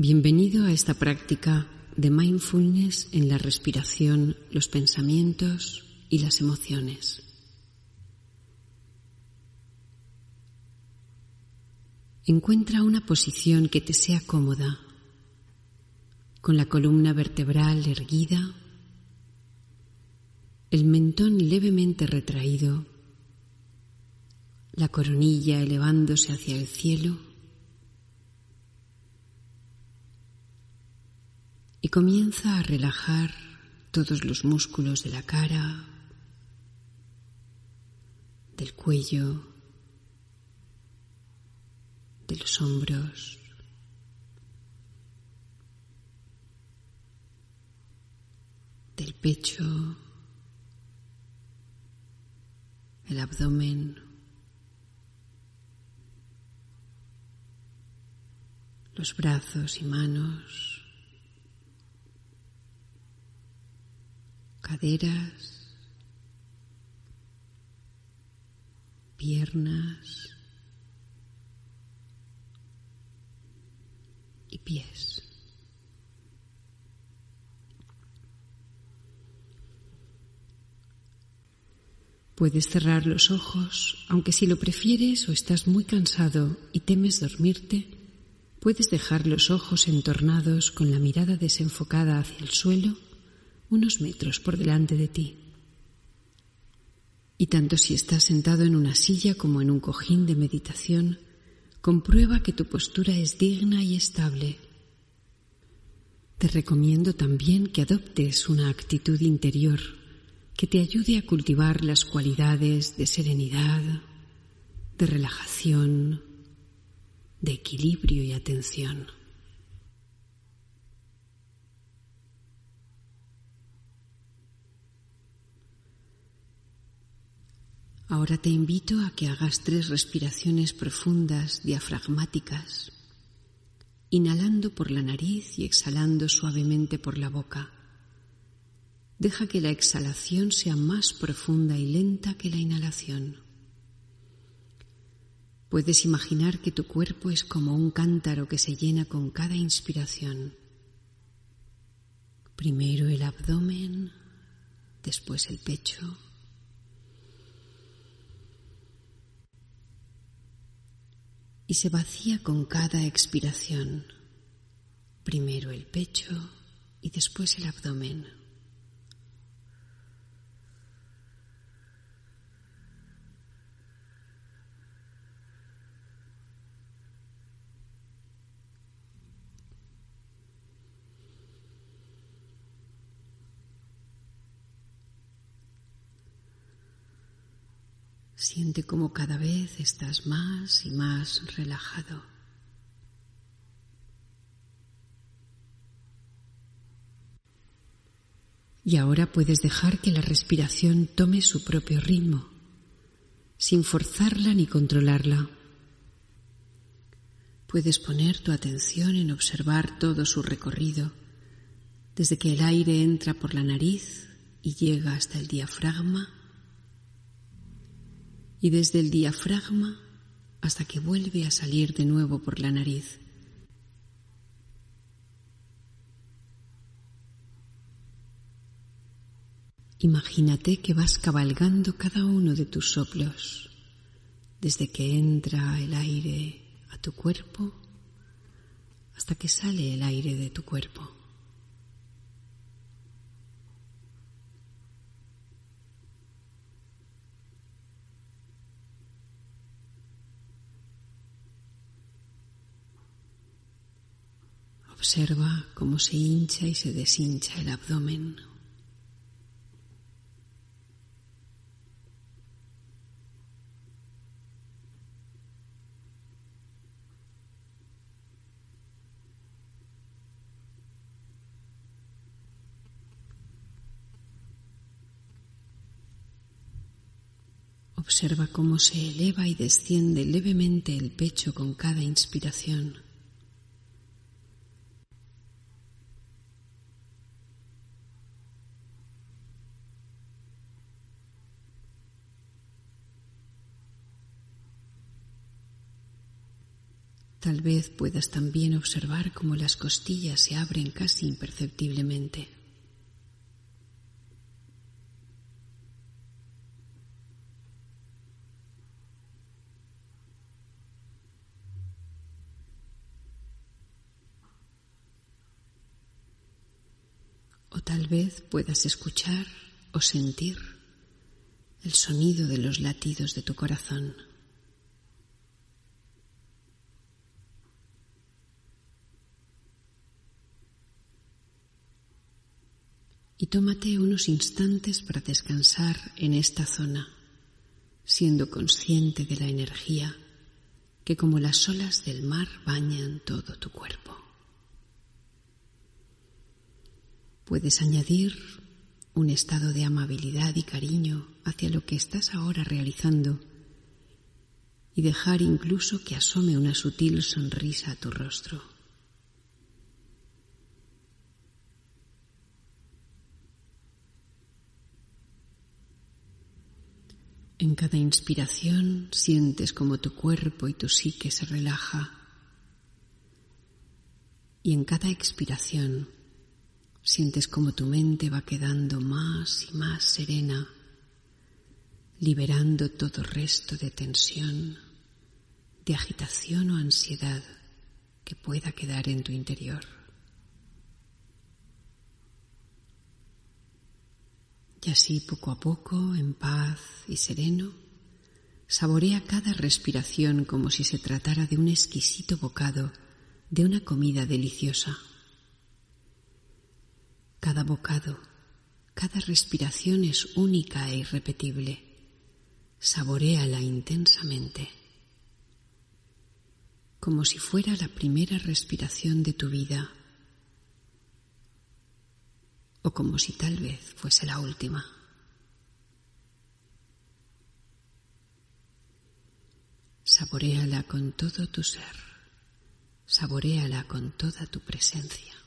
Bienvenido a esta práctica de mindfulness en la respiración, los pensamientos y las emociones. Encuentra una posición que te sea cómoda, con la columna vertebral erguida, el mentón levemente retraído, la coronilla elevándose hacia el cielo y comienza a relajar todos los músculos de la cara, del cuello, de los hombros. del pecho, el abdomen, los brazos y manos. Caderas, piernas y pies. Puedes cerrar los ojos, aunque si lo prefieres o estás muy cansado y temes dormirte, puedes dejar los ojos entornados con la mirada desenfocada hacia el suelo unos metros por delante de ti. Y tanto si estás sentado en una silla como en un cojín de meditación, comprueba que tu postura es digna y estable. Te recomiendo también que adoptes una actitud interior que te ayude a cultivar las cualidades de serenidad, de relajación, de equilibrio y atención. Ahora te invito a que hagas tres respiraciones profundas, diafragmáticas, inhalando por la nariz y exhalando suavemente por la boca. Deja que la exhalación sea más profunda y lenta que la inhalación. Puedes imaginar que tu cuerpo es como un cántaro que se llena con cada inspiración. Primero el abdomen, después el pecho, y se vacía con cada expiración, primero el pecho y después el abdomen. Siente como cada vez estás más y más relajado. Y ahora puedes dejar que la respiración tome su propio ritmo, sin forzarla ni controlarla. Puedes poner tu atención en observar todo su recorrido, desde que el aire entra por la nariz y llega hasta el diafragma y desde el diafragma hasta que vuelve a salir de nuevo por la nariz. Imagínate que vas cabalgando cada uno de tus soplos, desde que entra el aire a tu cuerpo hasta que sale el aire de tu cuerpo. Observa cómo se hincha y se deshincha el abdomen. Observa cómo se eleva y desciende levemente el pecho con cada inspiración. Tal vez puedas también observar cómo las costillas se abren casi imperceptiblemente. O tal vez puedas escuchar o sentir el sonido de los latidos de tu corazón. Y tómate unos instantes para descansar en esta zona, siendo consciente de la energía que como las olas del mar bañan todo tu cuerpo. Puedes añadir un estado de amabilidad y cariño hacia lo que estás ahora realizando y dejar incluso que asome una sutil sonrisa a tu rostro. En cada inspiración sientes como tu cuerpo y tu psique se relaja y en cada expiración Sientes como tu mente va quedando más y más serena, liberando todo resto de tensión, de agitación o ansiedad que pueda quedar en tu interior. Y así poco a poco, en paz y sereno, saborea cada respiración como si se tratara de un exquisito bocado de una comida deliciosa. Cada bocado, cada respiración es única e irrepetible. Saboréala intensamente, como si fuera la primera respiración de tu vida o como si tal vez fuese la última. Saboréala con todo tu ser, saboréala con toda tu presencia.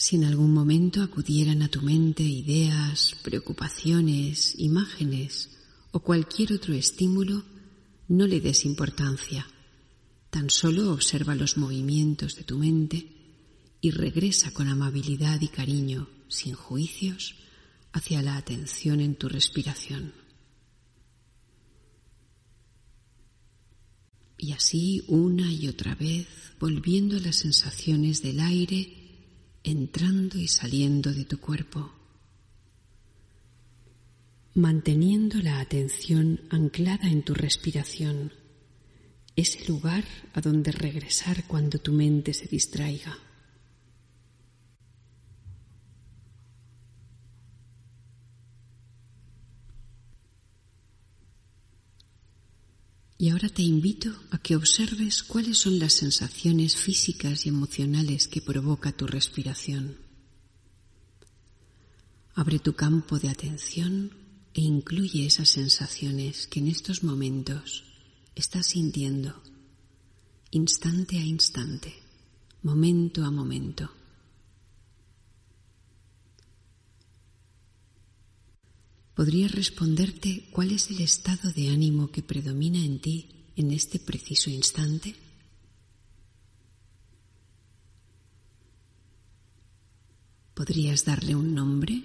Si en algún momento acudieran a tu mente ideas, preocupaciones, imágenes o cualquier otro estímulo, no le des importancia. Tan solo observa los movimientos de tu mente y regresa con amabilidad y cariño, sin juicios, hacia la atención en tu respiración. Y así una y otra vez, volviendo a las sensaciones del aire entrando y saliendo de tu cuerpo, manteniendo la atención anclada en tu respiración, ese lugar a donde regresar cuando tu mente se distraiga. Y ahora te invito a que observes cuáles son las sensaciones físicas y emocionales que provoca tu respiración. Abre tu campo de atención e incluye esas sensaciones que en estos momentos estás sintiendo, instante a instante, momento a momento. ¿Podría responderte cuál es el estado de ánimo que predomina en ti en este preciso instante? ¿Podrías darle un nombre?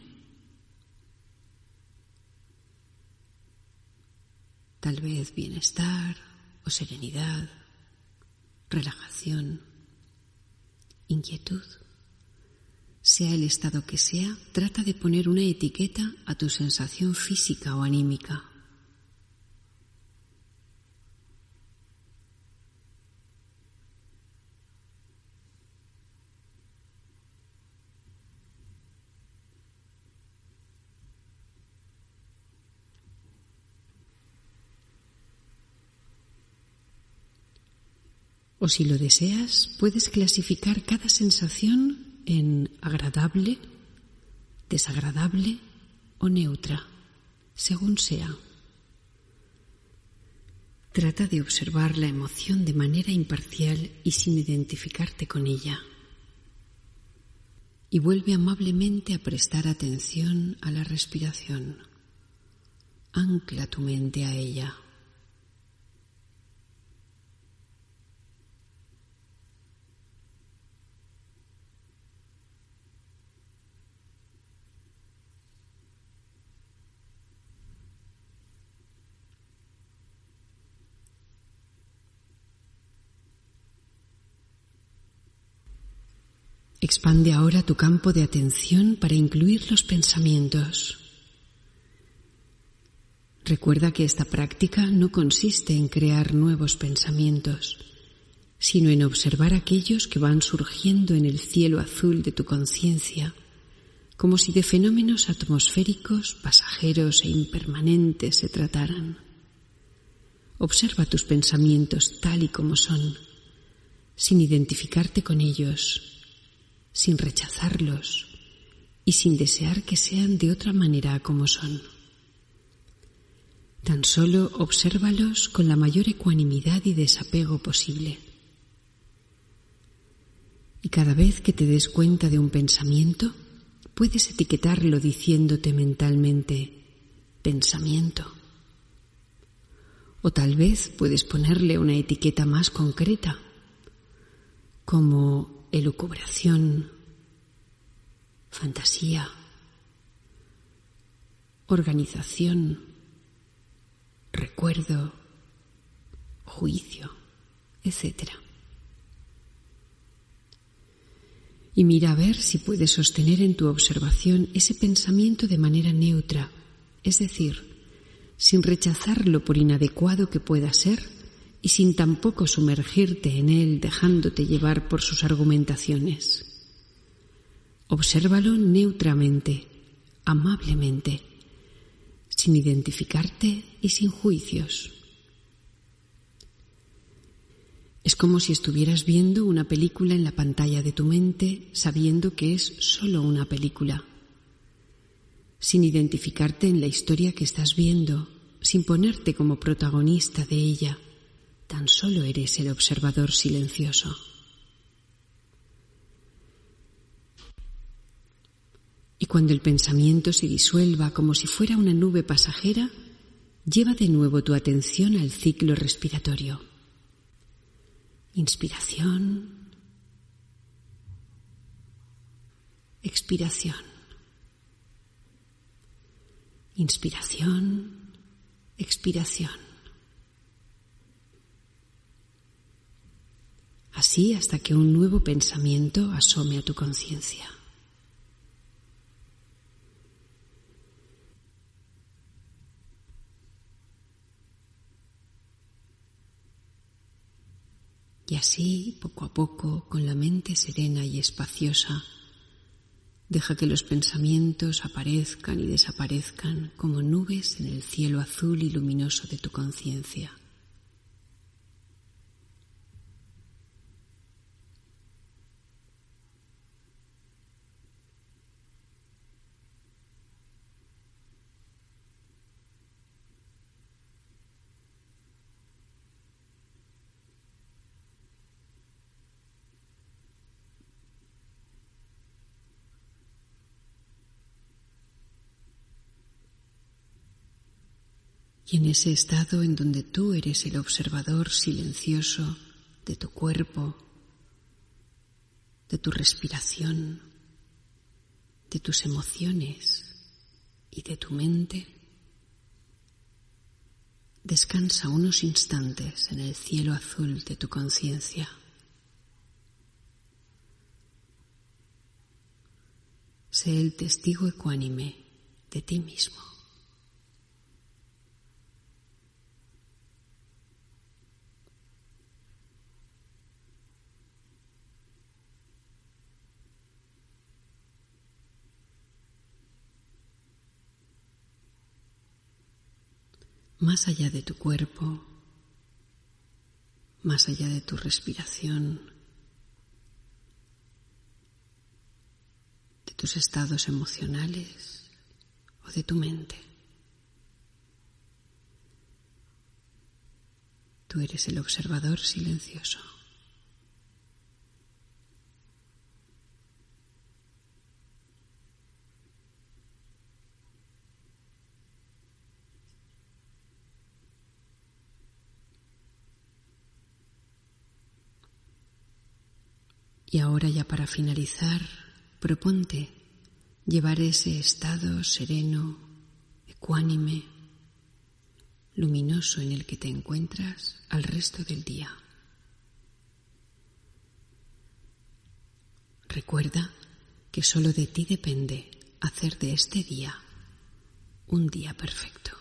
Tal vez bienestar o serenidad, relajación, inquietud sea el estado que sea, trata de poner una etiqueta a tu sensación física o anímica. O si lo deseas, puedes clasificar cada sensación en agradable, desagradable o neutra, según sea. Trata de observar la emoción de manera imparcial y sin identificarte con ella. y vuelve amablemente a prestar atención a la respiración. Ancla tu mente a ella. Expande ahora tu campo de atención para incluir los pensamientos. Recuerda que esta práctica no consiste en crear nuevos pensamientos, sino en observar aquellos que van surgiendo en el cielo azul de tu conciencia, como si de fenómenos atmosféricos, pasajeros e impermanentes se trataran. Observa tus pensamientos tal y como son, sin identificarte con ellos sin rechazarlos y sin desear que sean de otra manera como son. Tan solo obsérvalos con la mayor ecuanimidad y desapego posible. Y cada vez que te des cuenta de un pensamiento, puedes etiquetarlo diciéndote mentalmente pensamiento. O tal vez puedes ponerle una etiqueta más concreta, como elucubración, fantasía, organización, recuerdo, juicio, etc. Y mira a ver si puedes sostener en tu observación ese pensamiento de manera neutra, es decir, sin rechazarlo por inadecuado que pueda ser y sin tampoco sumergirte en él dejándote llevar por sus argumentaciones. Obsérvalo neutramente, amablemente, sin identificarte y sin juicios. Es como si estuvieras viendo una película en la pantalla de tu mente sabiendo que es solo una película, sin identificarte en la historia que estás viendo, sin ponerte como protagonista de ella tan solo eres el observador silencioso. Y cuando el pensamiento se disuelva como si fuera una nube pasajera, lleva de nuevo tu atención al ciclo respiratorio. Inspiración, expiración. Inspiración, expiración. Así hasta que un nuevo pensamiento asome a tu conciencia. Y así, poco a poco, con la mente serena y espaciosa, deja que los pensamientos aparezcan y desaparezcan como nubes en el cielo azul y luminoso de tu conciencia. Y en ese estado en donde tú eres el observador silencioso de tu cuerpo, de tu respiración, de tus emociones y de tu mente, descansa unos instantes en el cielo azul de tu conciencia. Sé el testigo ecuánime de ti mismo. Más allá de tu cuerpo, más allá de tu respiración, de tus estados emocionales o de tu mente. Tú eres el observador silencioso. Y ahora ya para finalizar, proponte llevar ese estado sereno, ecuánime, luminoso en el que te encuentras al resto del día. Recuerda que solo de ti depende hacer de este día un día perfecto.